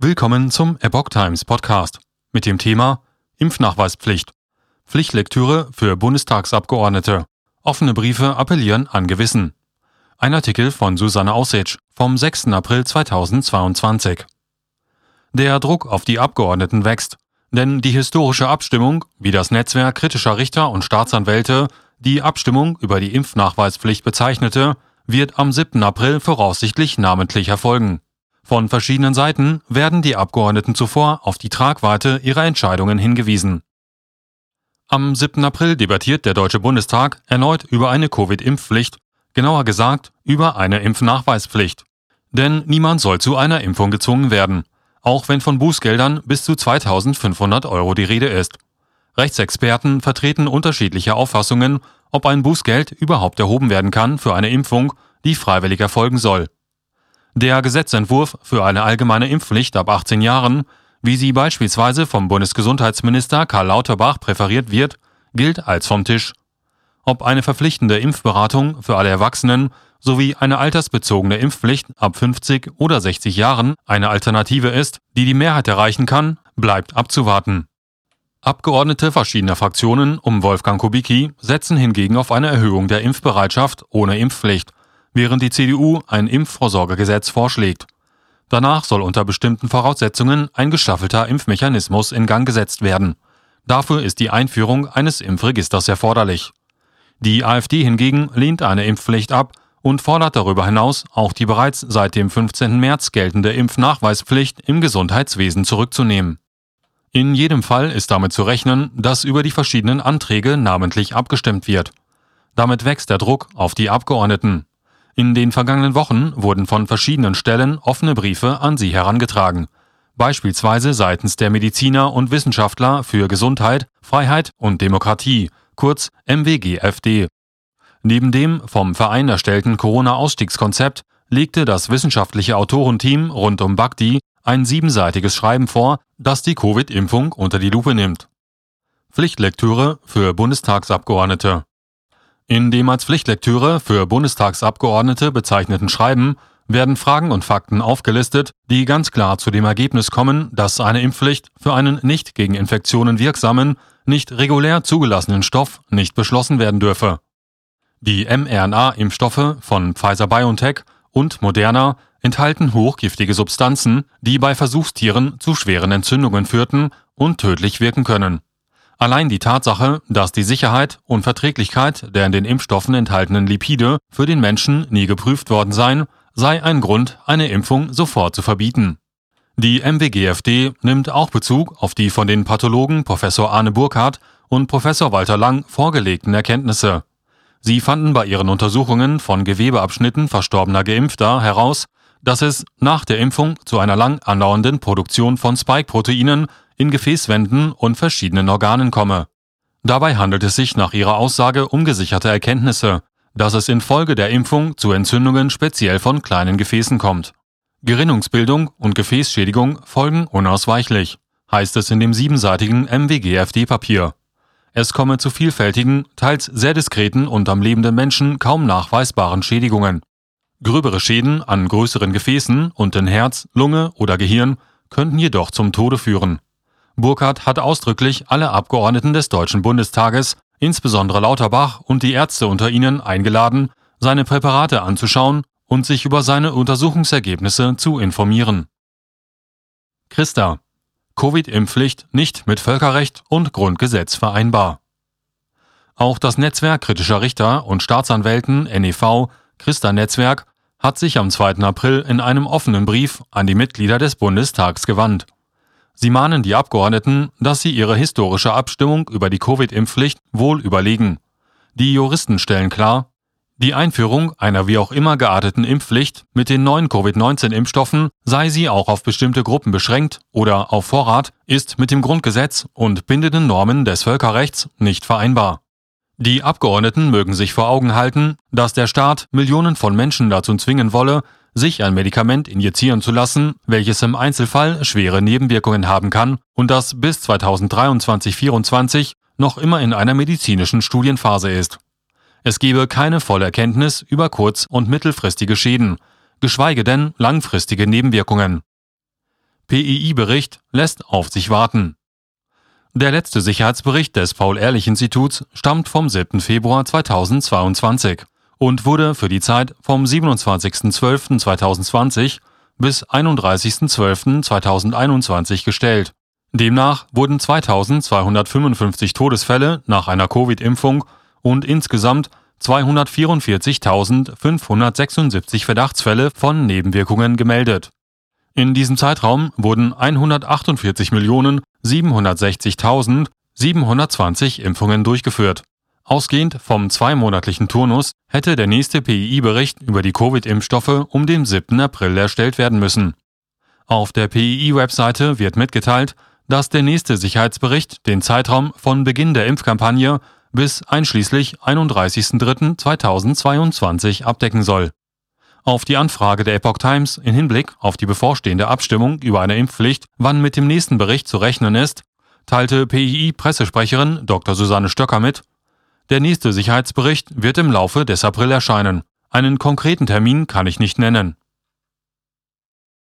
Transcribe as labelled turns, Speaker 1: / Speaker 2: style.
Speaker 1: Willkommen zum Epoch Times Podcast mit dem Thema Impfnachweispflicht. Pflichtlektüre für Bundestagsabgeordnete. Offene Briefe appellieren an Gewissen. Ein Artikel von Susanne Aussitsch vom 6. April 2022. Der Druck auf die Abgeordneten wächst, denn die historische Abstimmung, wie das Netzwerk kritischer Richter und Staatsanwälte die Abstimmung über die Impfnachweispflicht bezeichnete, wird am 7. April voraussichtlich namentlich erfolgen. Von verschiedenen Seiten werden die Abgeordneten zuvor auf die Tragweite ihrer Entscheidungen hingewiesen. Am 7. April debattiert der Deutsche Bundestag erneut über eine Covid-Impfpflicht, genauer gesagt über eine Impfnachweispflicht. Denn niemand soll zu einer Impfung gezwungen werden, auch wenn von Bußgeldern bis zu 2500 Euro die Rede ist. Rechtsexperten vertreten unterschiedliche Auffassungen, ob ein Bußgeld überhaupt erhoben werden kann für eine Impfung, die freiwillig erfolgen soll. Der Gesetzentwurf für eine allgemeine Impfpflicht ab 18 Jahren, wie sie beispielsweise vom Bundesgesundheitsminister Karl Lauterbach präferiert wird, gilt als vom Tisch. Ob eine verpflichtende Impfberatung für alle Erwachsenen sowie eine altersbezogene Impfpflicht ab 50 oder 60 Jahren eine Alternative ist, die die Mehrheit erreichen kann, bleibt abzuwarten. Abgeordnete verschiedener Fraktionen um Wolfgang Kubicki setzen hingegen auf eine Erhöhung der Impfbereitschaft ohne Impfpflicht während die CDU ein Impfvorsorgegesetz vorschlägt. Danach soll unter bestimmten Voraussetzungen ein gestaffelter Impfmechanismus in Gang gesetzt werden. Dafür ist die Einführung eines Impfregisters erforderlich. Die AfD hingegen lehnt eine Impfpflicht ab und fordert darüber hinaus auch die bereits seit dem 15. März geltende Impfnachweispflicht im Gesundheitswesen zurückzunehmen. In jedem Fall ist damit zu rechnen, dass über die verschiedenen Anträge namentlich abgestimmt wird. Damit wächst der Druck auf die Abgeordneten. In den vergangenen Wochen wurden von verschiedenen Stellen offene Briefe an sie herangetragen, beispielsweise seitens der Mediziner und Wissenschaftler für Gesundheit, Freiheit und Demokratie, kurz MWGFD. Neben dem vom Verein erstellten Corona-Ausstiegskonzept legte das wissenschaftliche Autorenteam rund um Bakti ein siebenseitiges Schreiben vor, das die Covid-Impfung unter die Lupe nimmt. Pflichtlektüre für Bundestagsabgeordnete in dem als Pflichtlektüre für Bundestagsabgeordnete bezeichneten Schreiben werden Fragen und Fakten aufgelistet, die ganz klar zu dem Ergebnis kommen, dass eine Impfpflicht für einen nicht gegen Infektionen wirksamen, nicht regulär zugelassenen Stoff nicht beschlossen werden dürfe. Die mRNA-Impfstoffe von Pfizer BioNTech und Moderna enthalten hochgiftige Substanzen, die bei Versuchstieren zu schweren Entzündungen führten und tödlich wirken können. Allein die Tatsache, dass die Sicherheit und Verträglichkeit der in den Impfstoffen enthaltenen Lipide für den Menschen nie geprüft worden seien, sei ein Grund, eine Impfung sofort zu verbieten. Die MWGFD nimmt auch Bezug auf die von den Pathologen Professor Arne Burkhardt und Professor Walter Lang vorgelegten Erkenntnisse. Sie fanden bei ihren Untersuchungen von Gewebeabschnitten verstorbener Geimpfter heraus, dass es nach der Impfung zu einer lang andauernden Produktion von Spike-Proteinen in Gefäßwänden und verschiedenen Organen komme. Dabei handelt es sich nach ihrer Aussage um gesicherte Erkenntnisse, dass es infolge der Impfung zu Entzündungen speziell von kleinen Gefäßen kommt. Gerinnungsbildung und Gefäßschädigung folgen unausweichlich, heißt es in dem siebenseitigen MWGFD-Papier. Es komme zu vielfältigen, teils sehr diskreten und am lebenden Menschen kaum nachweisbaren Schädigungen. Gröbere Schäden an größeren Gefäßen und in Herz, Lunge oder Gehirn könnten jedoch zum Tode führen. Burkhardt hat ausdrücklich alle Abgeordneten des Deutschen Bundestages, insbesondere Lauterbach und die Ärzte unter ihnen, eingeladen, seine Präparate anzuschauen und sich über seine Untersuchungsergebnisse zu informieren. Christa. Covid-Impfpflicht nicht mit Völkerrecht und Grundgesetz vereinbar. Auch das Netzwerk kritischer Richter und Staatsanwälten NEV Christa-Netzwerk hat sich am 2. April in einem offenen Brief an die Mitglieder des Bundestags gewandt. Sie mahnen die Abgeordneten, dass sie ihre historische Abstimmung über die Covid-Impfpflicht wohl überlegen. Die Juristen stellen klar, die Einführung einer wie auch immer gearteten Impfpflicht mit den neuen Covid-19-Impfstoffen, sei sie auch auf bestimmte Gruppen beschränkt oder auf Vorrat, ist mit dem Grundgesetz und bindenden Normen des Völkerrechts nicht vereinbar. Die Abgeordneten mögen sich vor Augen halten, dass der Staat Millionen von Menschen dazu zwingen wolle, sich ein Medikament injizieren zu lassen, welches im Einzelfall schwere Nebenwirkungen haben kann und das bis 2023-24 noch immer in einer medizinischen Studienphase ist. Es gebe keine volle Erkenntnis über kurz- und mittelfristige Schäden, geschweige denn langfristige Nebenwirkungen. PII-Bericht lässt auf sich warten. Der letzte Sicherheitsbericht des Paul-Ehrlich-Instituts stammt vom 7. Februar 2022 und wurde für die Zeit vom 27.12.2020 bis 31.12.2021 gestellt. Demnach wurden 2255 Todesfälle nach einer Covid-Impfung und insgesamt 244.576 Verdachtsfälle von Nebenwirkungen gemeldet. In diesem Zeitraum wurden 148.760.720 Impfungen durchgeführt. Ausgehend vom zweimonatlichen Turnus hätte der nächste PII-Bericht über die Covid-Impfstoffe um den 7. April erstellt werden müssen. Auf der PII-Webseite wird mitgeteilt, dass der nächste Sicherheitsbericht den Zeitraum von Beginn der Impfkampagne bis einschließlich 31.03.2022 abdecken soll. Auf die Anfrage der Epoch Times in Hinblick auf die bevorstehende Abstimmung über eine Impfpflicht, wann mit dem nächsten Bericht zu rechnen ist, teilte PII-Pressesprecherin Dr. Susanne Stöcker mit, der nächste Sicherheitsbericht wird im Laufe des April erscheinen. Einen konkreten Termin kann ich nicht nennen.